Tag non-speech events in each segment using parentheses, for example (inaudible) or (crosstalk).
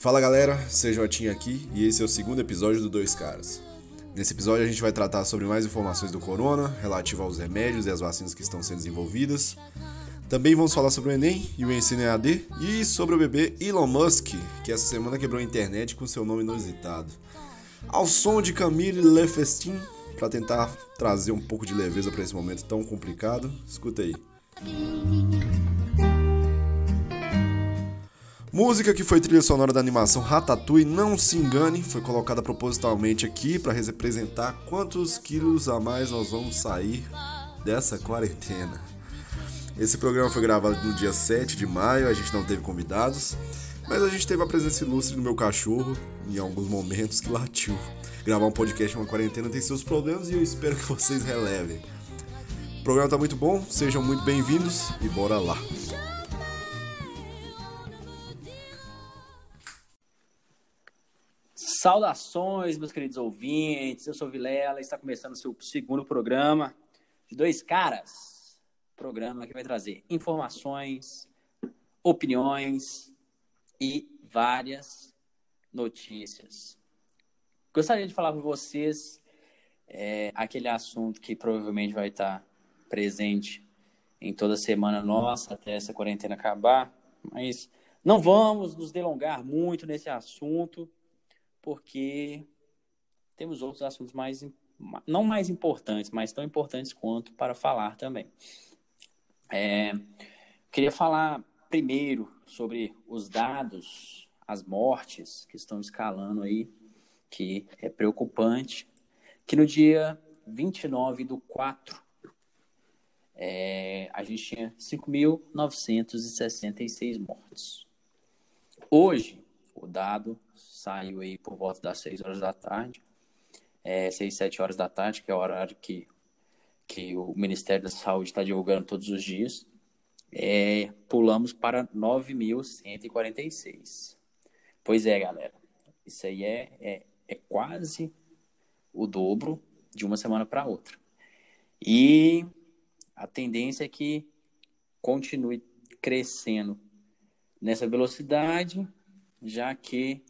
Fala galera, Jotinha aqui e esse é o segundo episódio do Dois Caras. Nesse episódio a gente vai tratar sobre mais informações do corona, relativo aos remédios e as vacinas que estão sendo desenvolvidas. Também vamos falar sobre o Enem e o ensino EAD e sobre o bebê Elon Musk, que essa semana quebrou a internet com seu nome inusitado. Ao som de Camille Le Festin, para tentar trazer um pouco de leveza para esse momento tão complicado, escuta aí. Música que foi trilha sonora da animação Ratatouille, não se engane, foi colocada propositalmente aqui para representar quantos quilos a mais nós vamos sair dessa quarentena. Esse programa foi gravado no dia 7 de maio, a gente não teve convidados, mas a gente teve a presença ilustre do meu cachorro em alguns momentos que latiu. Gravar um podcast em uma quarentena tem seus problemas e eu espero que vocês relevem. O programa tá muito bom, sejam muito bem-vindos e bora lá. Saudações, meus queridos ouvintes. Eu sou Vilela, está começando o seu segundo programa de Dois Caras. Programa que vai trazer informações, opiniões e várias notícias. Gostaria de falar com vocês é, aquele assunto que provavelmente vai estar presente em toda semana nossa até essa quarentena acabar, mas não vamos nos delongar muito nesse assunto porque temos outros assuntos mais não mais importantes, mas tão importantes quanto para falar também. É, queria falar primeiro sobre os dados, as mortes que estão escalando aí, que é preocupante, que no dia 29 do 4, é, a gente tinha 5.966 mortes. Hoje, o dado saiu aí por volta das 6 horas da tarde, é, 6, 7 horas da tarde, que é o horário que, que o Ministério da Saúde está divulgando todos os dias. É, pulamos para 9.146. Pois é, galera. Isso aí é, é, é quase o dobro de uma semana para outra. E a tendência é que continue crescendo nessa velocidade, já que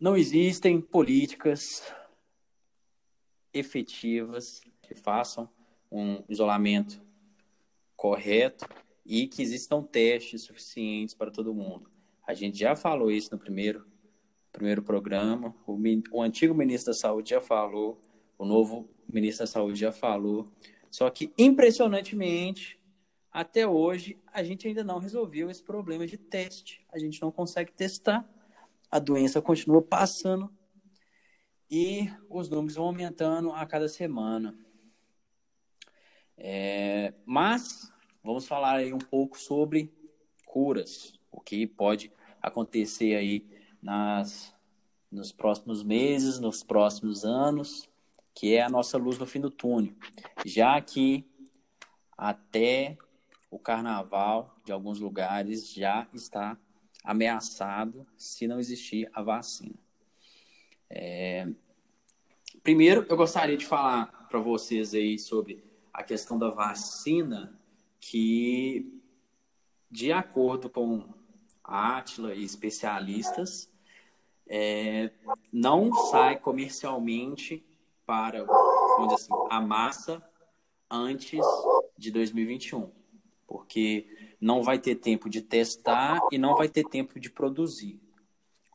não existem políticas efetivas que façam um isolamento correto e que existam testes suficientes para todo mundo. A gente já falou isso no primeiro, primeiro programa, o, o antigo ministro da Saúde já falou, o novo ministro da Saúde já falou, só que impressionantemente, até hoje, a gente ainda não resolveu esse problema de teste. A gente não consegue testar a doença continua passando e os números vão aumentando a cada semana. É, mas vamos falar aí um pouco sobre curas, o que pode acontecer aí nas, nos próximos meses, nos próximos anos, que é a nossa luz no fim do túnel, já que até o carnaval de alguns lugares já está ameaçado se não existir a vacina. É... Primeiro, eu gostaria de falar para vocês aí sobre a questão da vacina, que, de acordo com a Atila e especialistas, é, não sai comercialmente para assim, a massa antes de 2021, porque não vai ter tempo de testar e não vai ter tempo de produzir.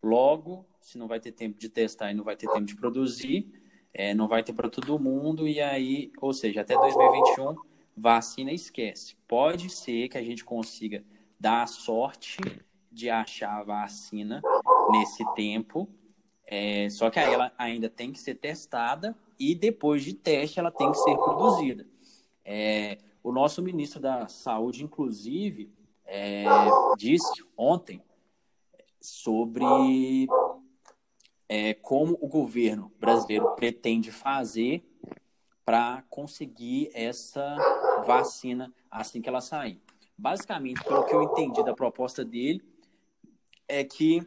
Logo, se não vai ter tempo de testar e não vai ter tempo de produzir, é, não vai ter para todo mundo, e aí, ou seja, até 2021, vacina esquece. Pode ser que a gente consiga dar a sorte de achar a vacina nesse tempo, é, só que aí ela ainda tem que ser testada e depois de teste ela tem que ser produzida. É, o nosso ministro da Saúde, inclusive, é, disse ontem sobre é, como o governo brasileiro pretende fazer para conseguir essa vacina assim que ela sair. Basicamente, pelo que eu entendi da proposta dele, é que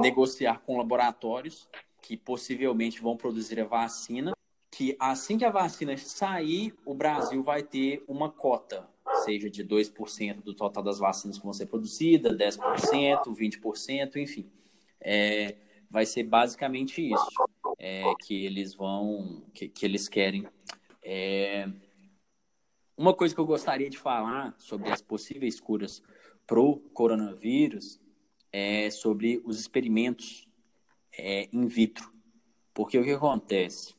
negociar com laboratórios que possivelmente vão produzir a vacina que assim que a vacina sair, o Brasil vai ter uma cota, seja de 2% do total das vacinas que vão ser produzidas, 10%, 20%, enfim. é, vai ser basicamente isso é, que eles vão, que, que eles querem. É, uma coisa que eu gostaria de falar sobre as possíveis curas pro coronavírus é sobre os experimentos é, in vitro. Porque o que acontece?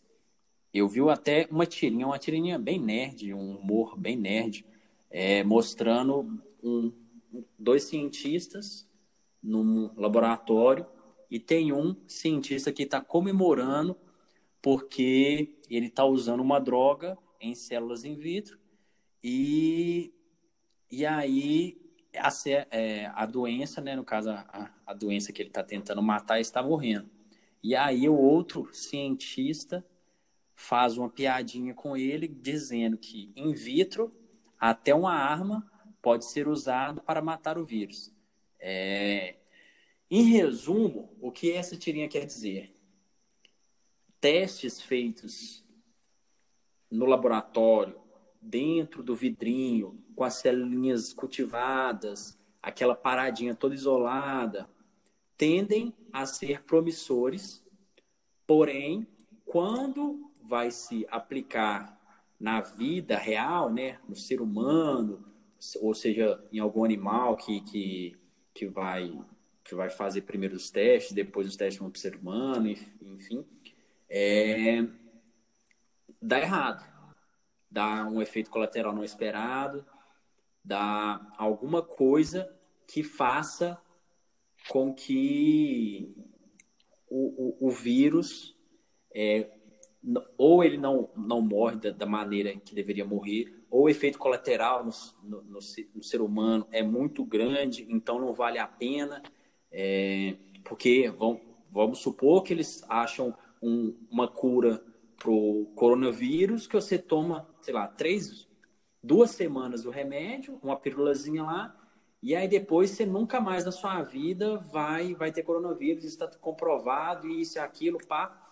Eu vi até uma tirinha, uma tirinha bem nerd, um humor bem nerd, é, mostrando um, dois cientistas num laboratório e tem um cientista que está comemorando porque ele está usando uma droga em células in vitro e, e aí a, é, a doença, né, no caso a, a doença que ele está tentando matar está morrendo. E aí o outro cientista faz uma piadinha com ele dizendo que in vitro até uma arma pode ser usada para matar o vírus. É... Em resumo, o que essa tirinha quer dizer? Testes feitos no laboratório, dentro do vidrinho, com as células cultivadas, aquela paradinha toda isolada, tendem a ser promissores, porém, quando vai se aplicar na vida real, né, no ser humano, ou seja, em algum animal que, que, que, vai, que vai fazer primeiro os testes, depois os testes vão para o ser humano, enfim, é, dá errado. Dá um efeito colateral não esperado, dá alguma coisa que faça com que o, o, o vírus é, ou ele não, não morre da, da, maneira que deveria morrer, ou o efeito colateral no, no, no, no ser humano é muito grande, então não vale a pena, é, porque vão, vamos supor que eles acham um, uma cura para o coronavírus que você toma, sei lá, três, duas semanas do remédio, uma pílulazinha lá, e aí depois você nunca mais na sua vida vai vai ter coronavírus, está comprovado, e isso e aquilo, pá.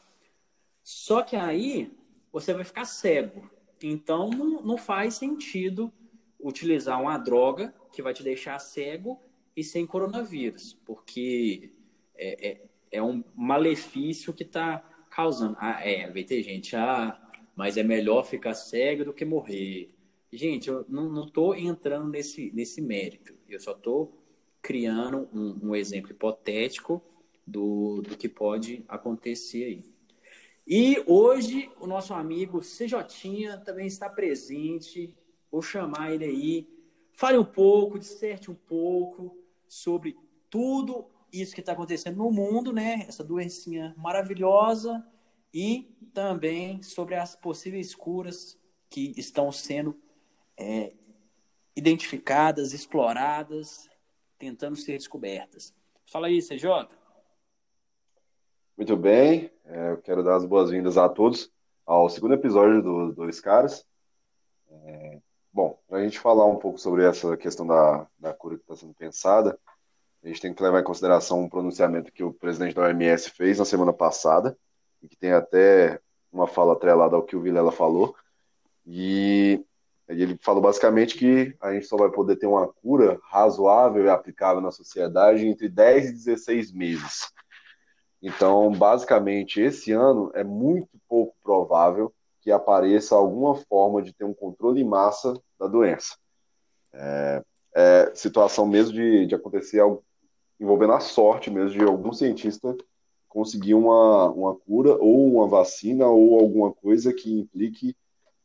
Só que aí você vai ficar cego. Então não, não faz sentido utilizar uma droga que vai te deixar cego e sem coronavírus, porque é, é, é um malefício que está causando. Ah, é, vai ter gente, ah, mas é melhor ficar cego do que morrer. Gente, eu não estou entrando nesse, nesse mérito. Eu só estou criando um, um, exemplo hipotético do, do que pode acontecer aí. E hoje o nosso amigo CJ também está presente. Vou chamar ele aí. Fale um pouco, disserte um pouco sobre tudo isso que está acontecendo no mundo, né? Essa doencinha maravilhosa e também sobre as possíveis curas que estão sendo é, identificadas, exploradas, tentando ser descobertas. Fala aí, CJ. Muito bem, é, eu quero dar as boas-vindas a todos ao segundo episódio dos Dois Caras. É, bom, para a gente falar um pouco sobre essa questão da, da cura que está sendo pensada, a gente tem que levar em consideração um pronunciamento que o presidente da OMS fez na semana passada, e que tem até uma fala atrelada ao que o Vilela falou, e ele falou basicamente que a gente só vai poder ter uma cura razoável e aplicável na sociedade entre 10 e 16 meses. Então, basicamente, esse ano é muito pouco provável que apareça alguma forma de ter um controle em massa da doença. É, é situação mesmo de, de acontecer algo envolvendo a sorte mesmo de algum cientista conseguir uma, uma cura ou uma vacina ou alguma coisa que implique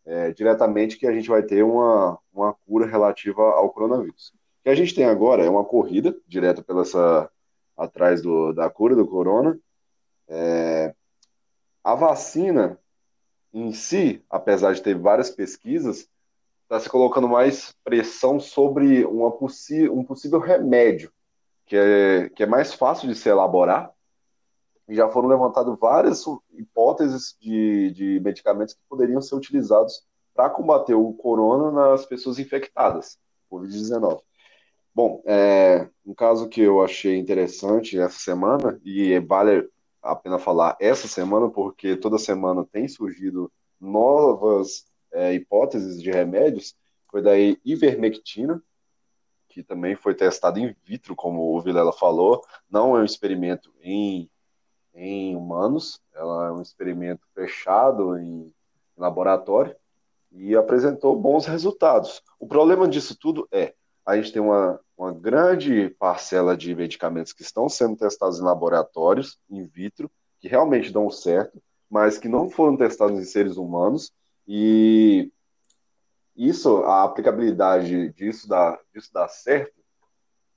é, diretamente que a gente vai ter uma, uma cura relativa ao coronavírus. O que a gente tem agora é uma corrida direta pela essa, atrás do, da cura do corona, é, a vacina em si, apesar de ter várias pesquisas, está se colocando mais pressão sobre uma um possível remédio, que é, que é mais fácil de se elaborar. E já foram levantadas várias hipóteses de, de medicamentos que poderiam ser utilizados para combater o corona nas pessoas infectadas, Covid-19. Bom, é, um caso que eu achei interessante essa semana, e vale a pena falar essa semana, porque toda semana tem surgido novas é, hipóteses de remédios, foi da ivermectina, que também foi testado in vitro, como o Vilela falou, não é um experimento em, em humanos, ela é um experimento fechado em laboratório e apresentou bons resultados. O problema disso tudo é a gente tem uma, uma grande parcela de medicamentos que estão sendo testados em laboratórios, in vitro, que realmente dão certo, mas que não foram testados em seres humanos, e isso, a aplicabilidade disso dá, disso dá certo,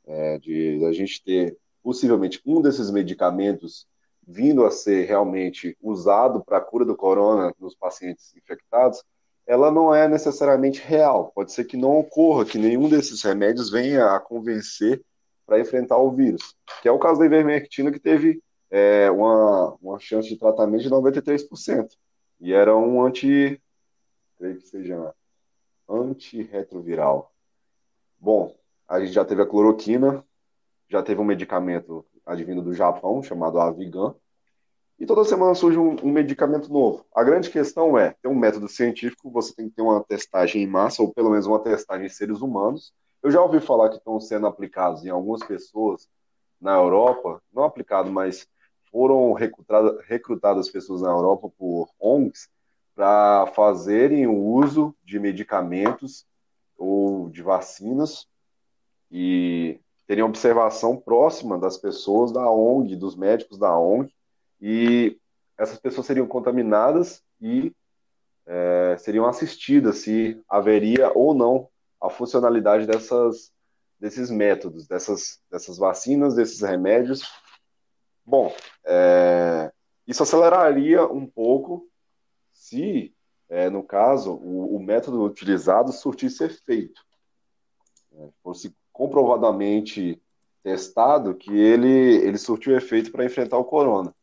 é, de a gente ter possivelmente um desses medicamentos vindo a ser realmente usado para a cura do corona nos pacientes infectados, ela não é necessariamente real. Pode ser que não ocorra, que nenhum desses remédios venha a convencer para enfrentar o vírus. Que é o caso da ivermectina, que teve é, uma, uma chance de tratamento de 93%. E era um anti. creio que seja antirretroviral. Bom, a gente já teve a cloroquina, já teve um medicamento advindo do Japão, chamado Avigan, e toda semana surge um, um, medicamento novo. A grande questão é, ter um método científico, você tem que ter uma testagem em massa, ou pelo menos uma testagem em seres humanos. Eu já ouvi falar que estão sendo aplicados em algumas pessoas na Europa, não aplicado, mas foram recrutadas pessoas na Europa por ONGs para fazerem o uso de medicamentos ou de vacinas e terem observação próxima das pessoas da ONG, dos médicos da ONG, e essas pessoas seriam contaminadas e é, seriam assistidas se haveria ou não a funcionalidade dessas, desses métodos, dessas, dessas vacinas, desses remédios. Bom, é, isso aceleraria um pouco se, é, no caso, o, o, método utilizado surtisse efeito. É, fosse comprovadamente testado que ele, ele surtiu efeito para enfrentar o corona.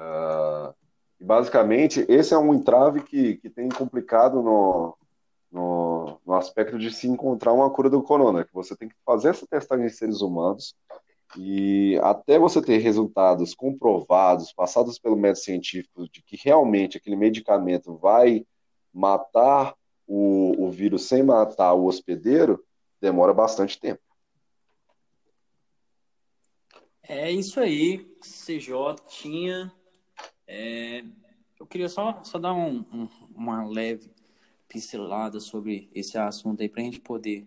Uh, basicamente, esse é um entrave que, que tem complicado no, no, no, aspecto de se encontrar uma cura do corona, que você tem que fazer essa testagem em seres humanos e até você ter resultados comprovados, passados pelo método científico, de que realmente aquele medicamento vai matar o, o vírus sem matar o hospedeiro, demora bastante tempo. É isso aí, CJ tinha é, eu queria só, só dar um, um, uma leve pincelada sobre esse assunto aí para a gente poder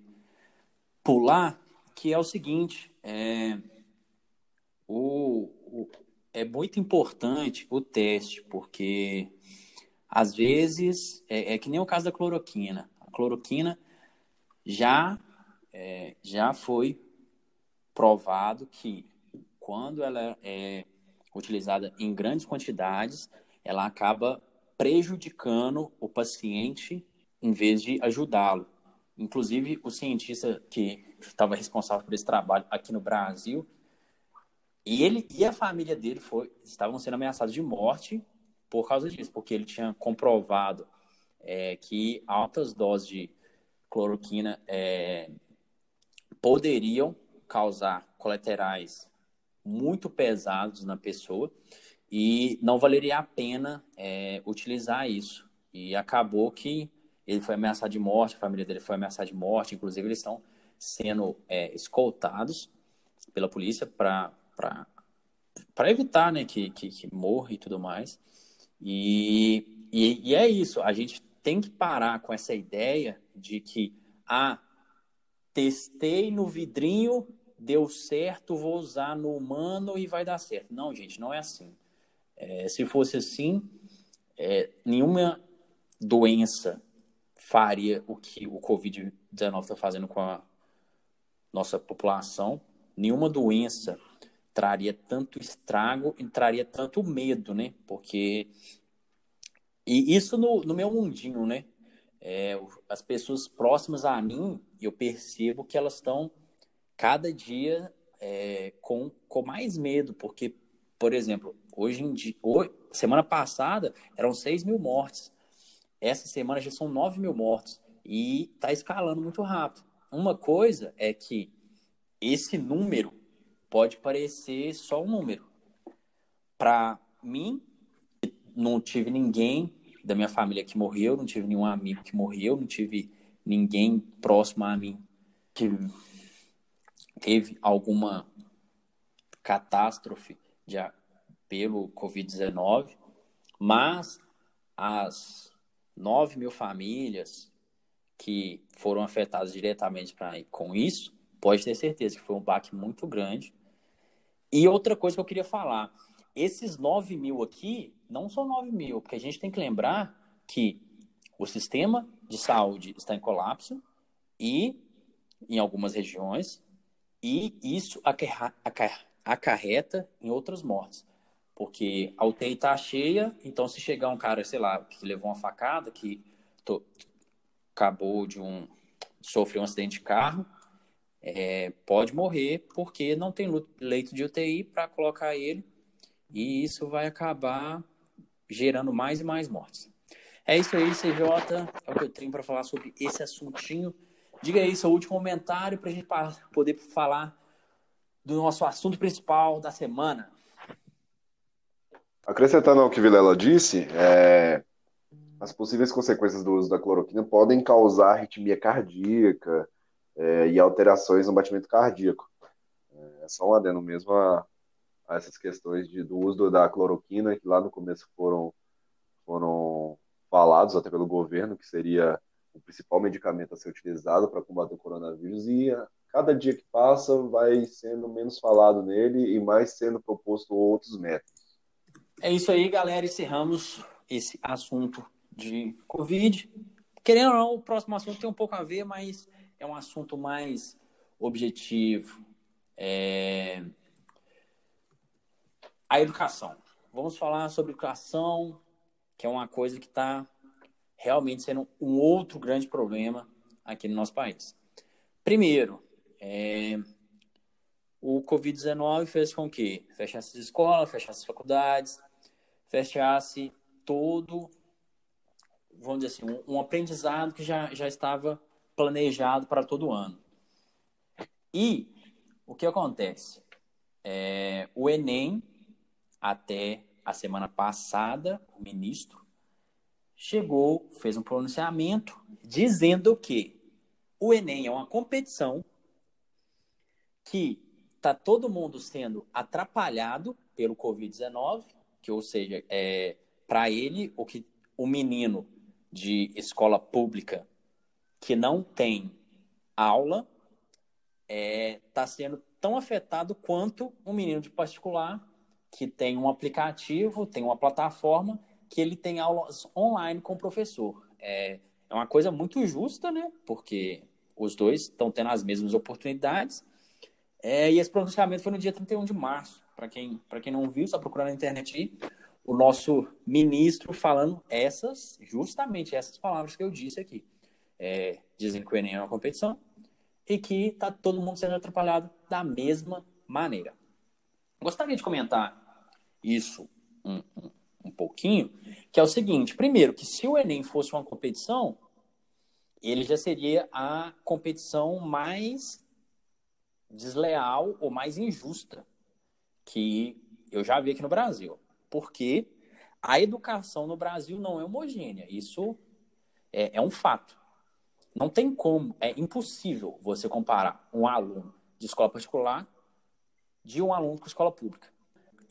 pular, que é o seguinte, é, o, o, é muito importante o teste, porque às vezes é, é, que nem o caso da cloroquina. A cloroquina já, é, já foi provado que quando ela é utilizada em grandes quantidades, ela acaba prejudicando o paciente em vez de ajudá-lo. Inclusive, o cientista que estava responsável por esse trabalho aqui no Brasil, e ele e a família dele foi, estavam sendo ameaçados de morte por causa disso, porque ele tinha comprovado é, que altas doses de cloroquina é, poderiam causar colaterais muito pesados na pessoa e não valeria a pena é, utilizar isso. E acabou que ele foi ameaçado de morte, a família dele foi ameaçada de morte, inclusive eles estão sendo é, escoltados pela polícia para evitar né, que, que, que morra e tudo mais. E, e, e, é isso, a gente tem que parar com essa ideia de que, ah, testei no vidrinho deu certo, vou usar no humano e vai dar certo. Não, gente, não é assim. É, se fosse assim, é, nenhuma doença faria o que o Covid-19 está fazendo com a nossa população. Nenhuma doença traria tanto estrago e traria tanto medo, né? Porque. E isso no, no meu mundinho, né? É, as pessoas próximas a mim, eu percebo que elas estão cada dia é, com, com mais medo, porque, por exemplo, hoje em dia, hoje, semana passada eram 6 mil mortes, essa semana já são 9 mil mortos e está escalando muito rápido. Uma coisa é que esse número pode parecer só um número. Para mim, não tive ninguém da minha família que morreu, não tive nenhum amigo que morreu, não tive ninguém próximo a mim que teve alguma catástrofe de, pelo Covid-19, mas as 9 mil famílias que foram afetadas diretamente pra, com isso, pode ter certeza que foi um baque muito grande. E outra coisa que eu queria falar, esses 9 mil aqui não são 9 mil, porque a gente tem que lembrar que o sistema de saúde está em colapso e, em algumas regiões, e isso acarreta em outras mortes. Porque a UTI está cheia, então se chegar um cara, sei lá, que levou uma facada, que acabou de um sofreu um acidente de carro, é, pode morrer porque não tem leito de UTI para colocar ele e isso vai acabar gerando mais e mais mortes. É isso aí, CJ. É o que eu tenho para falar sobre esse assuntinho. Diga aí seu último comentário para a gente poder falar do nosso assunto principal da semana. Acrescentando ao que Vilela disse, é, as possíveis consequências do uso da cloroquina podem causar arritmia cardíaca é, e alterações no batimento cardíaco. É, só um adendo mesmo a, a essas questões de, do uso da cloroquina, que lá no começo foram, foram falados até pelo governo, que seria o principal medicamento a ser utilizado para combater o coronavírus, e a cada dia que passa vai sendo menos falado nele e mais sendo proposto outros métodos. É isso aí, galera. Encerramos esse assunto de Covid. Querendo ou não, o próximo assunto tem um pouco a ver, mas é um assunto mais objetivo. É... A educação. Vamos falar sobre educação, que é uma coisa que está realmente sendo um outro grande problema aqui no nosso país. Primeiro, é... o Covid-19 fez com que fechasse as escolas, fechasse as faculdades, fechasse todo vamos dizer assim, um, um aprendizado que já, já estava planejado para todo ano. E o que acontece? É, o Enem, até a semana passada, o ministro chegou, fez um pronunciamento dizendo que o Enem é uma competição que está todo mundo sendo atrapalhado pelo Covid-19, que ou seja, é, para ele o que o menino de escola pública que não tem aula está é, tá sendo tão afetado quanto um menino de particular que tem um aplicativo, tem uma plataforma que ele tem aulas online com o professor. É, é uma coisa muito justa, né? Porque os dois estão tendo as mesmas oportunidades. É, e esse pronunciamento foi no dia 31 de março. Para quem, quem não viu, só procurar na internet aí o nosso ministro falando essas, justamente essas palavras que eu disse aqui. É, dizem que o Enem é uma competição e que está todo mundo sendo atrapalhado da mesma maneira. Gostaria de comentar isso um, um pouquinho, que é o seguinte: primeiro, que se o Enem fosse uma competição, ele já seria a competição mais desleal ou mais injusta que eu já vi aqui no Brasil porque a educação no Brasil não é homogênea. Isso é, é um fato. Não tem como, é impossível você comparar um aluno de escola particular de um aluno com escola pública.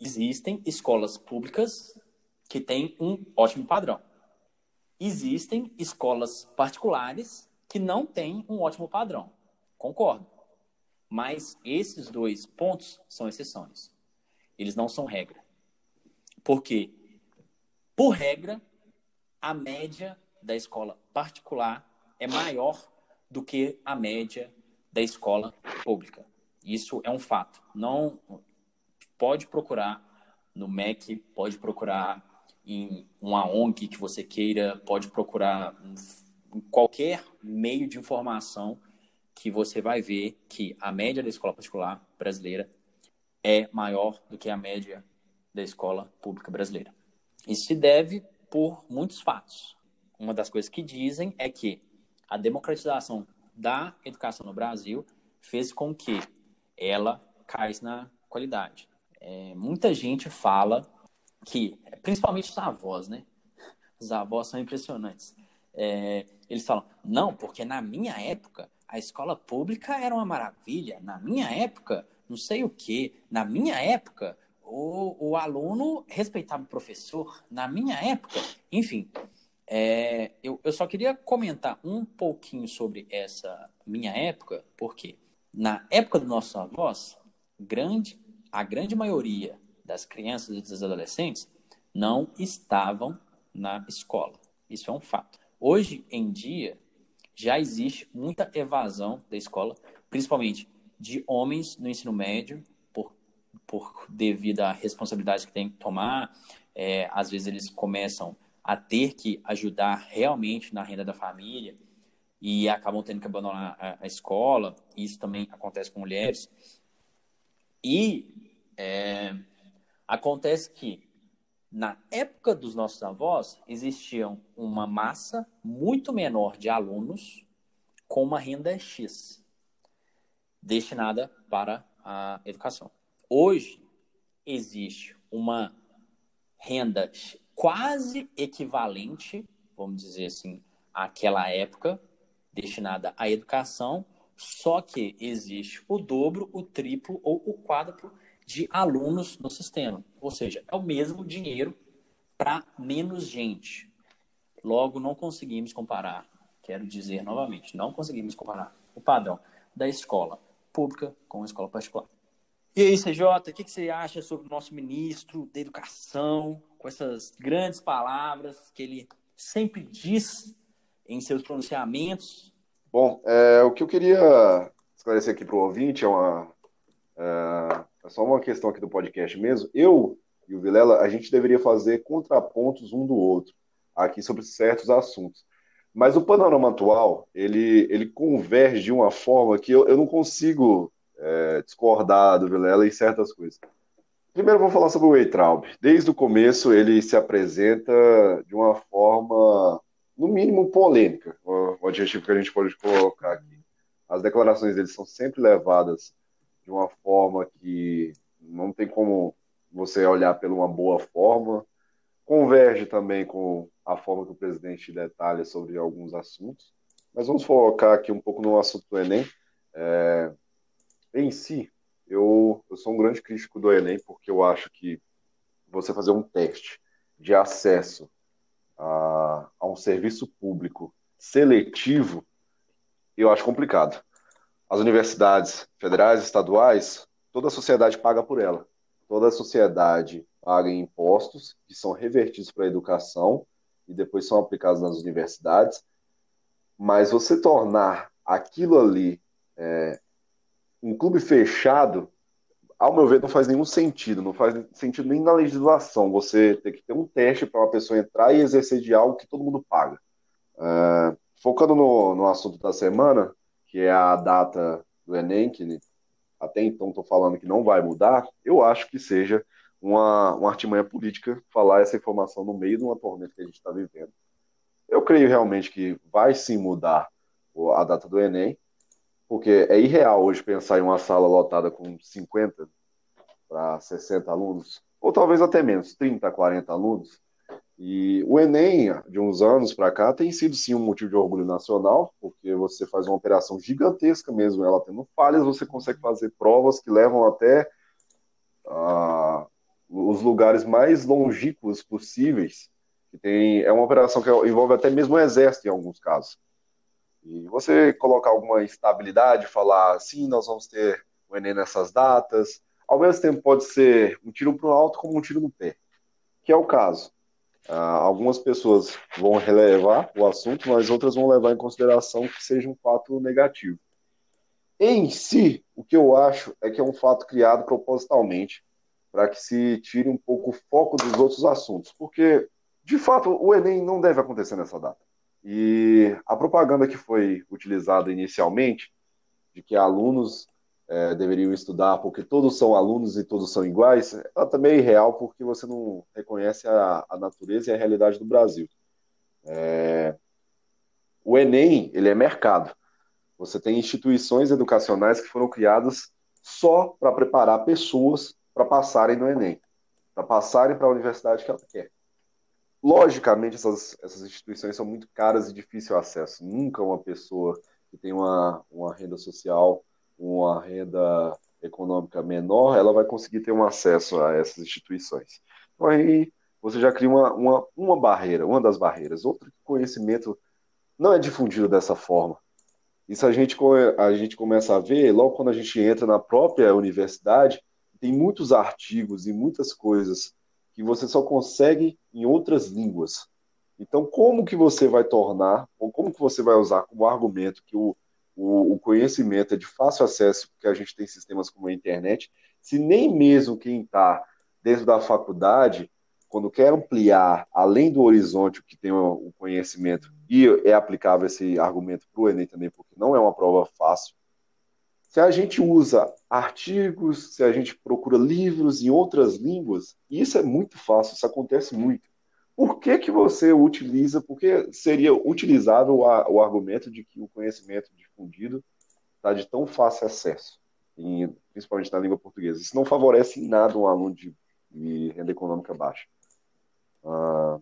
Existem escolas públicas que têm um ótimo padrão. Existem escolas particulares que não têm um ótimo padrão. Concordo. Mas esses dois pontos são exceções. Eles não são regra. Porque, por regra, a média da escola particular é maior do que a média da escola pública. Isso é um fato. Não pode procurar no MEC, pode procurar em uma ONG que você queira, pode procurar qualquer meio de informação que você vai ver que a média da escola particular brasileira é maior do que a média da escola pública brasileira. Isso se deve por muitos fatos. Uma das coisas que dizem é que a democratização da educação no Brasil fez com que ela caísse na qualidade. É, muita gente fala que, principalmente os avós, né? Os avós são impressionantes. É, eles falam, não, porque na minha época a escola pública era uma maravilha. Na minha época, não sei o que. Na minha época, o, o aluno respeitava o professor. Na minha época, enfim. É, eu, eu só queria comentar um pouquinho sobre essa minha época, porque na época dos nossos avós, grande, a grande maioria das crianças e dos adolescentes não estavam na escola. Isso é um fato. Hoje em dia, já existe muita evasão da escola, principalmente de homens no ensino médio, por, por devido à responsabilidade que tem que tomar. É, às vezes eles começam a ter que ajudar realmente na renda da família e acabam tendo que abandonar a, a escola. Isso também acontece com mulheres. E é, acontece que na época dos nossos avós, existiam uma massa muito menor de alunos com uma renda X destinada para a educação. Hoje, existe uma renda quase equivalente, vamos dizer assim, àquela época, destinada à educação, só que existe o dobro, o triplo ou o quádruplo de alunos no sistema. Ou seja, é o mesmo dinheiro para menos gente. Logo, não conseguimos comparar, quero dizer novamente, não conseguimos comparar o padrão da escola pública com a escola particular. E aí, CJ, o que, você acha sobre o nosso ministro da Educação, com essas grandes palavras que ele sempre diz em seus pronunciamentos? Bom, é, o que eu queria esclarecer aqui para o ouvinte é uma, é, é só uma questão aqui do podcast mesmo. Eu e o Vilela, a gente deveria fazer contrapontos um do outro aqui sobre certos assuntos. Mas o panorama atual, ele, ele converge de uma forma que eu, eu não consigo é, discordar do Vilela em certas coisas. Primeiro, vou falar sobre o Weitraub. Desde o começo, ele se apresenta de uma forma, no mínimo, polêmica, o adjetivo que a gente pode colocar aqui. As declarações dele são sempre levadas de uma forma que não tem como você olhar pela uma boa forma. Converge também com a forma que o presidente detalha sobre alguns assuntos. Mas vamos focar aqui um pouco no assunto do Enem. É, em si, eu, eu sou um grande crítico do Enem, porque eu acho que você fazer um teste de acesso a, a um serviço público seletivo, eu acho complicado as universidades federais, estaduais, toda a sociedade paga por ela. Toda a sociedade paga impostos que são revertidos para a educação e depois são aplicados nas universidades. Mas você tornar aquilo ali é, um clube fechado, ao meu ver, não faz nenhum sentido. Não faz sentido nem na legislação. Você ter que ter um teste para uma pessoa entrar e exercer de algo que todo mundo paga. É, focando no, no assunto da semana, que é a data do Enem, que até então estou falando que não vai mudar, eu acho que seja uma, uma artimanha política falar essa informação no meio de uma tormenta que a gente está vivendo. Eu creio realmente que vai sim mudar a data do Enem, porque é irreal hoje pensar em uma sala lotada com 50 para 60 alunos, ou talvez até menos, 30, 40 alunos, e o Enem, de uns anos para cá, tem sido sim um motivo de orgulho nacional, porque você faz uma operação gigantesca mesmo, ela tendo falhas, você consegue fazer provas que levam até os lugares mais longínquos possíveis. Que tem, é uma operação que envolve até mesmo o exército em alguns casos. E você colocar alguma instabilidade, falar sim, nós vamos ter o Enem nessas datas, ao mesmo tempo pode ser um tiro para o alto como um tiro no pé, que é o caso. Uh, algumas pessoas vão relevar o assunto, mas outras vão levar em consideração que seja um fato negativo. Em si, o que eu acho é que é um fato criado propositalmente para que se tire um pouco o foco dos outros assuntos, porque, de fato, o Enem não deve acontecer nessa data. E a propaganda que foi utilizada inicialmente, de que alunos é, deveriam estudar porque todos são alunos e todos são iguais, ela também é irreal porque você não reconhece a, a natureza e a realidade do Brasil. É, o Enem, ele é mercado. Você tem instituições educacionais que foram criadas só para preparar pessoas para passarem no Enem, para passarem para a universidade que ela quer. Logicamente, essas, essas instituições são muito caras e difícil acesso. Nunca uma pessoa que tem uma, uma renda social, uma renda econômica menor, ela vai conseguir ter um acesso a essas instituições. Então aí você já cria uma, uma, uma barreira, uma das barreiras. Outro conhecimento não é difundido dessa forma. Isso a gente, a gente começa a ver logo quando a gente entra na própria universidade, tem muitos artigos e muitas coisas que você só consegue em outras línguas. Então, como que você vai tornar, ou como que você vai usar como argumento que o, o, o conhecimento é de fácil acesso, porque a gente tem sistemas como a internet, se nem mesmo quem está dentro da faculdade, quando quer ampliar além do horizonte o que tem o conhecimento, e é aplicável esse argumento para o Enem também, porque não é uma prova fácil, se a gente usa artigos, se a gente procura livros em outras línguas, isso é muito fácil, isso acontece muito. Por que, que você utiliza, porque seria utilizável o, o argumento de que o conhecimento difundido está de tão fácil acesso, em, principalmente na língua portuguesa? Isso não favorece em nada um aluno de, de renda econômica baixa. Ah,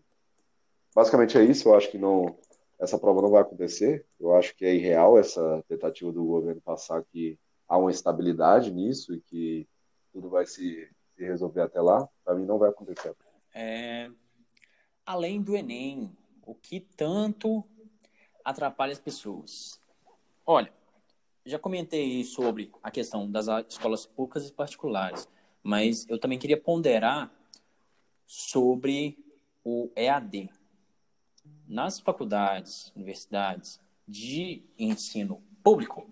basicamente é isso, eu acho que não, essa prova não vai acontecer. Eu acho que é irreal essa tentativa do governo passar que há uma estabilidade nisso e que tudo vai se, se resolver até lá. Para mim, não vai acontecer. É, além do Enem, o que tanto atrapalha as pessoas? Olha, já comentei sobre a questão das escolas públicas e particulares, mas eu também queria ponderar sobre o EAD, nas faculdades, universidades de ensino público,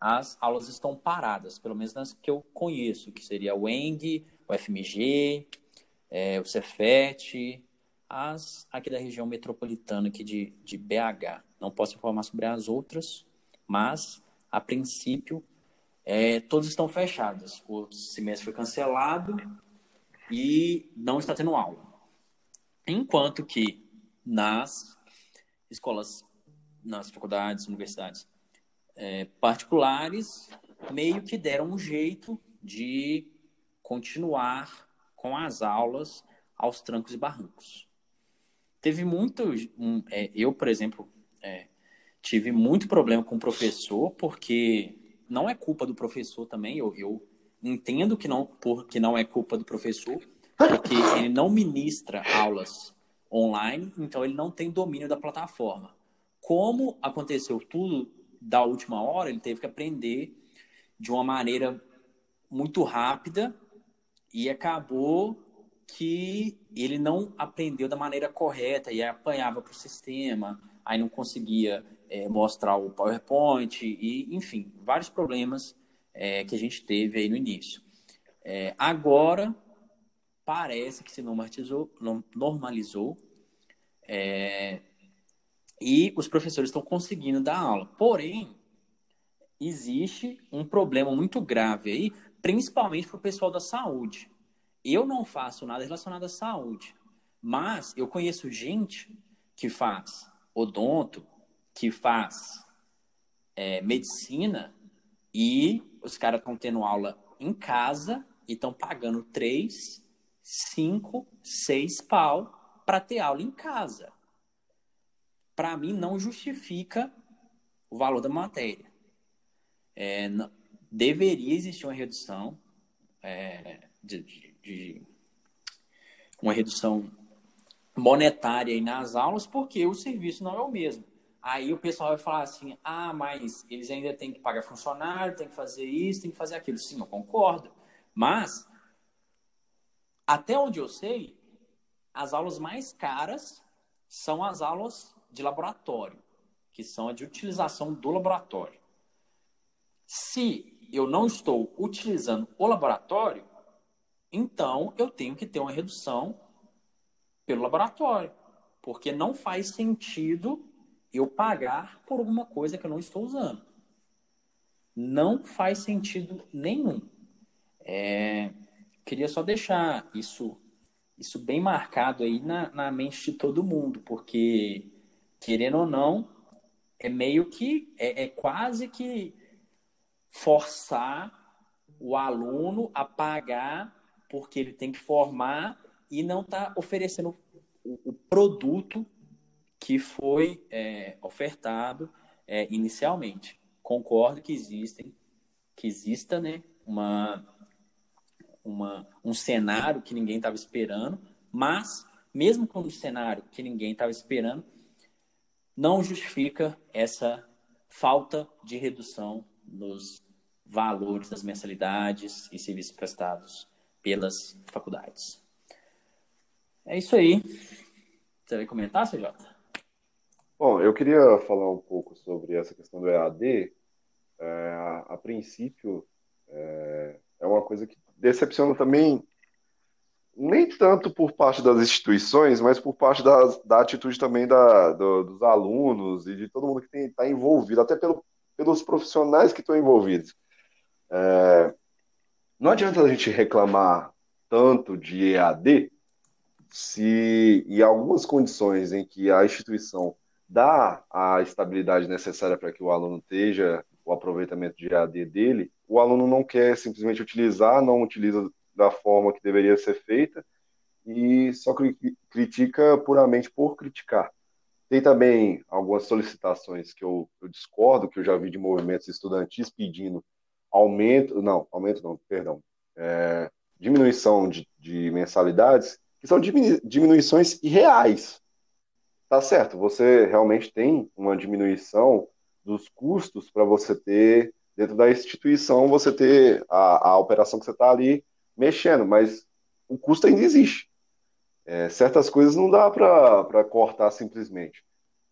as aulas estão paradas, pelo menos nas que eu conheço, que seria o ENG, o FMG, é, o Cefet, as aqui da região metropolitana aqui de, de BH. Não posso informar sobre as outras, mas, a princípio, é, todas estão fechadas. O semestre foi cancelado e não está tendo aula. Enquanto que nas escolas, nas faculdades, universidades é, particulares, meio que deram um jeito de continuar com as aulas aos trancos e barrancos. Teve muito. Um, é, eu, por exemplo, é, tive muito problema com o professor, porque não é culpa do professor também, eu, eu entendo que não, porque não é culpa do professor, porque ele não ministra aulas online, então ele não tem domínio da plataforma. Como aconteceu tudo da última hora, ele teve que aprender de uma maneira muito rápida e acabou que ele não aprendeu da maneira correta e apanhava para o sistema, aí não conseguia é, mostrar o PowerPoint e, enfim, vários problemas é, que a gente teve aí no início. É, agora parece que se normalizou, normalizou e os professores estão conseguindo dar aula. Porém, existe um problema muito grave aí, principalmente para o pessoal da saúde. Eu não faço nada relacionado à saúde, mas eu conheço gente que faz odonto, que faz é, medicina e os caras estão tendo aula em casa e estão pagando três, cinco, seis pau para ter aula em casa. Para mim, não justifica o valor da matéria. É, não, deveria existir uma redução é, de, de, de, uma redução monetária aí nas aulas, porque o serviço não é o mesmo. Aí o pessoal vai falar assim: ah, mas eles ainda têm que pagar funcionário, tem que fazer isso, tem que fazer aquilo. Sim, eu concordo. Mas, até onde eu sei, as aulas mais caras são as aulas de laboratório, que são a de utilização do laboratório. Se eu não estou utilizando o laboratório, então eu tenho que ter uma redução pelo laboratório, porque não faz sentido eu pagar por alguma coisa que eu não estou usando. Não faz sentido nenhum. É, queria só deixar isso isso bem marcado aí na, na mente de todo mundo, porque, querendo ou não, é meio que, é, é quase que forçar o aluno a pagar porque ele tem que formar e não está oferecendo o, o, produto que foi é, ofertado é, inicialmente. Concordo que existem, que exista, né, uma, uma, um cenário que ninguém estava esperando, mas mesmo com um cenário que ninguém estava esperando, não justifica essa falta de redução nos valores das mensalidades e serviços prestados pelas faculdades. É isso aí. Você vai comentar, CJ? Bom, eu queria falar um pouco sobre essa questão do EAD. É, a, a, princípio, é, é uma coisa que decepciona também, nem tanto por parte das instituições, mas por parte da, da atitude também da, do, dos alunos e de todo mundo que está envolvido, até pelo, pelos profissionais que estão envolvidos. É, não adianta a gente reclamar tanto de EAD se em algumas condições em que a instituição dá a estabilidade necessária para que o aluno esteja o aproveitamento de EAD dele, o aluno não quer simplesmente utilizar, não utiliza da forma que deveria ser feita e só critica puramente por criticar. Tem também algumas solicitações que eu, eu discordo, que eu já vi de movimentos estudantis pedindo aumento, não, aumento não, perdão, é, diminuição de, de, mensalidades, que são diminuições irreais. Tá certo, você realmente tem uma diminuição dos custos para você ter, dentro da instituição, você ter a, a operação que você está ali mexendo, mas o custo ainda existe. É, certas coisas não dá para cortar simplesmente.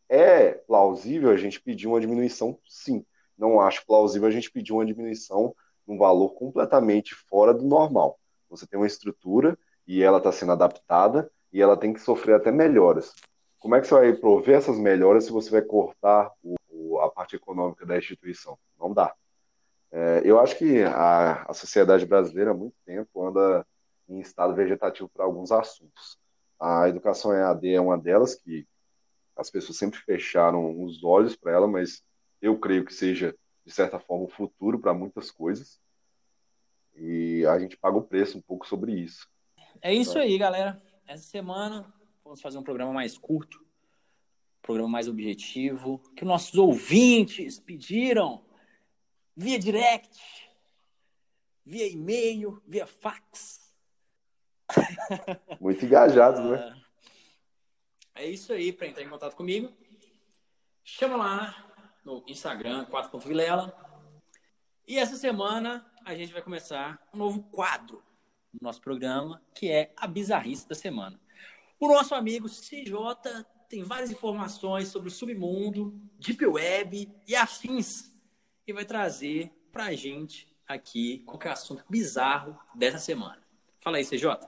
É plausível a gente pedir uma diminuição, sim não acho plausível a gente pedir uma diminuição num valor completamente fora do normal. Você tem uma estrutura e ela está sendo adaptada e ela tem que sofrer até melhoras. Como é que você vai prover essas melhoras se você vai cortar o, o, a parte econômica da instituição? Não dá. É, eu acho que a, a sociedade brasileira há muito tempo anda em estado vegetativo para alguns assuntos. A educação EAD é uma delas que as pessoas sempre fecharam os olhos para ela, mas eu creio que seja, de certa forma, o futuro para muitas coisas. E a gente paga o preço um pouco sobre isso. É isso aí, galera. Essa semana vamos fazer um programa mais curto, um programa mais objetivo, que nossos ouvintes pediram via direct, via e-mail, via fax. (laughs) Muito engajados, né? É isso aí, para entrar em contato comigo. Chama lá no Instagram, 4.vilela. E essa semana a gente vai começar um novo quadro no nosso programa, que é a bizarrice da semana. O nosso amigo CJ tem várias informações sobre o submundo, Deep Web e afins e vai trazer pra gente aqui qualquer assunto bizarro dessa semana. Fala aí, CJ.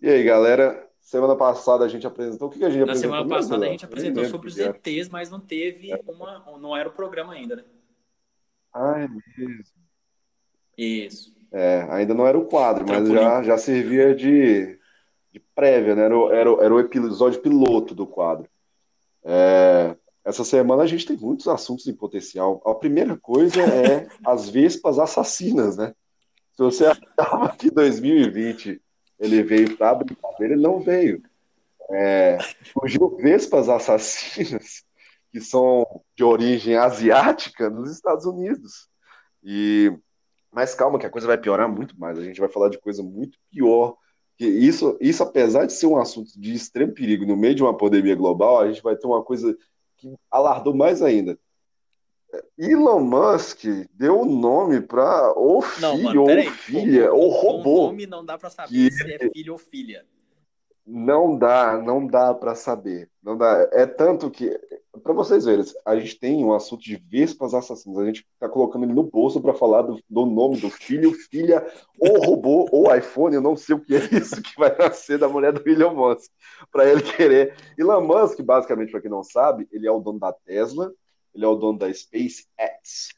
E aí, galera? Semana passada a gente apresentou. O que, a gente Na apresentou? Na semana passada a gente apresentou sobre os ETs, mas não teve é. uma. Não era o programa ainda, né? Ah, é mesmo. Isso. É, ainda não era o quadro, mas já, já servia de, de prévia, né? Era, era, era o episódio piloto do quadro. É, essa semana a gente tem muitos assuntos em potencial. A primeira coisa é (laughs) as vespas assassinas, né? Se você achava que 2020 ele veio para brincadeira, ele não veio. É, surgiu vespas assassinas, que são de origem asiática, nos Estados Unidos. E mas calma, que a coisa vai piorar muito mais. A gente vai falar de coisa muito pior. Que isso, isso, apesar de ser um assunto de extremo perigo no meio de uma pandemia global, a gente vai ter uma coisa que alardou mais ainda. Elon Musk deu o nome para ou filho não, mano, ou filha, ou robô. O nome não dá para saber que... se é filho ou filha. Não dá, não dá para saber. Não dá. É tanto que, para vocês verem, a gente tem um assunto de vespas assassinas. A gente tá colocando ele no bolso para falar do, do, nome do filho, filha, ou robô, ou iPhone. Eu não sei o que é isso que vai nascer da mulher do Elon Musk. Para ele querer. Elon Musk, basicamente, para quem não sabe, ele é o dono da Tesla ele é o dono da SpaceX.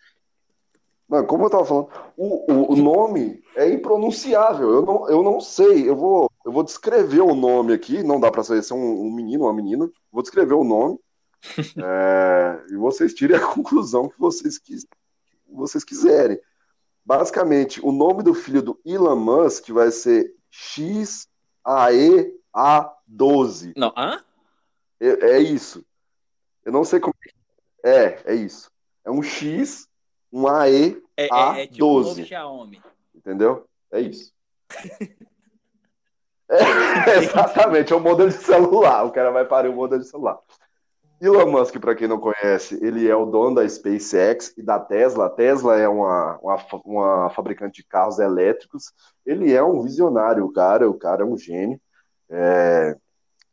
Não, como eu estava falando, o, o, o, nome é impronunciável. Eu não, eu não sei. Eu vou, eu vou descrever o nome aqui. Não dá para saber se é um, um menino ou uma menina. Vou descrever o nome. (laughs) é, e vocês tirem a conclusão que vocês, quis, vocês quiserem. Basicamente, o nome do filho do Elon Musk vai ser XAEA12. Não, hã? É, é isso. Eu não sei como É, é isso. É um X, um AE, É, A12. é, é tipo o novo Xiaomi. Entendeu? É isso. (laughs) É, (laughs) exatamente, é um modelo de celular. O cara vai parar o modelo de celular. Elon Musk, para quem não conhece, ele é o dono da SpaceX e da Tesla. A Tesla é uma, uma, uma fabricante de carros elétricos. Ele é um visionário, o cara. O cara é um gênio. É,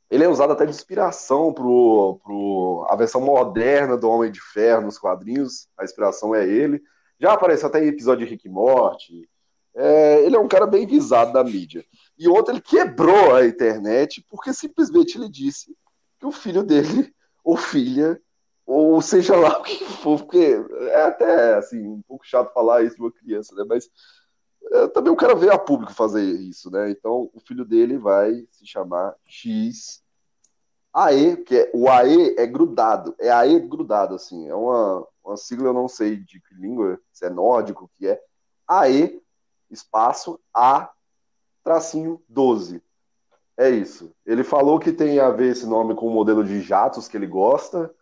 ele é usado até de inspiração para pro, a versão moderna do Homem de Ferro nos quadrinhos. A inspiração é ele. Já apareceu até em episódio de Rick e Morty. É, ele é um cara bem visado da mídia. E ontem ele quebrou a internet porque simplesmente ele disse que o filho dele, ou filha, ou seja lá o que for, porque é até assim, um pouco chato falar isso de uma criança, né? Mas é, também o cara veio a público fazer isso, né? Então o filho dele vai se chamar X AE, que é, o AE é grudado, é AE grudado, assim, é uma, uma sigla, eu não sei de que língua, se é nórdico, que é, AE, espaço, A, tracinho 12. É isso. Ele falou que tem a ver esse nome com o modelo de jatos que ele gosta,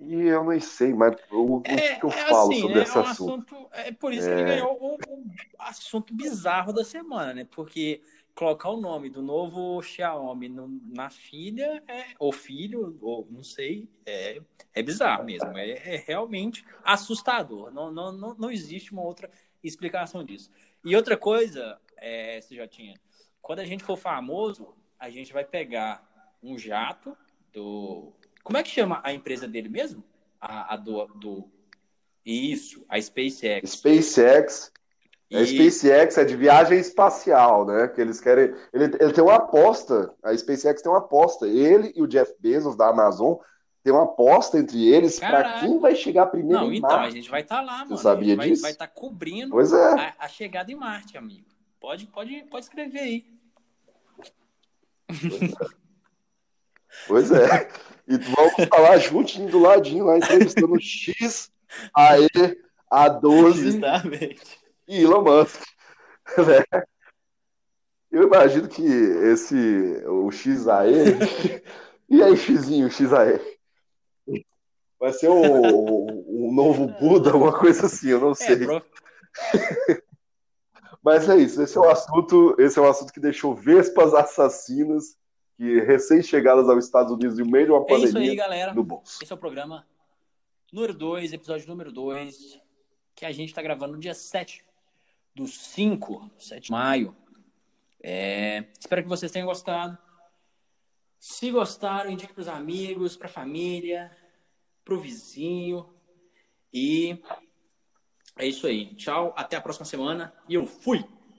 e eu não sei, mas o, É, que eu é falo assim, sobre né? esse É um assunto? assunto. É por isso que ele ganhou o, o assunto bizarro da semana, né? Porque colocar o nome do novo Xiaomi no- na filha, é, ou filho, ou não sei, é, é bizarro mesmo. É, é realmente assustador. Não, não, não, não existe uma outra explicação disso. E outra coisa, é, você já tinha, quando a gente for famoso, a gente vai pegar um jato do. Como é que chama a empresa dele mesmo? A, a do, do. Isso, a SpaceX. SpaceX, a SpaceX é de viagem espacial, né? Que eles querem. Ele, ele tem uma aposta. A SpaceX tem uma aposta. Ele e o Jeff Bezos da Amazon tem uma aposta entre eles para quem vai chegar primeiro Não, em então, a Marte. gente vai estar lá, mano. sabia a gente vai, disso? vai estar cobrindo Pois é. a, a chegada em Marte, amigo. Pode, pode, pode escrever aí. Pois é. (laughs) E vamos falar juntinho do ladinho lá, entrevistando o X, AE, A12 Justamente. e Elon Musk. (laughs) né? Eu imagino que esse, o XAE, (laughs) e aí Xzinho, XAE, vai ser o, o novo Buda, uma coisa assim, eu não É, sei. pro- (laughs) Mas é isso, esse é o assunto, esse é um assunto que deixou vespas assassinas que recém-chegadas aos Estados Unidos no meio de uma é isso aí, pandemia galera. no bolso. Esse é o programa número 2, episódio número 2, que a gente tá gravando no dia 7 do 5, 7 de maio. É, espero que vocês tenham gostado. Se gostaram, indique pros amigos, pra família, pro vizinho. E é isso aí. Tchau, até a próxima semana. E eu fui!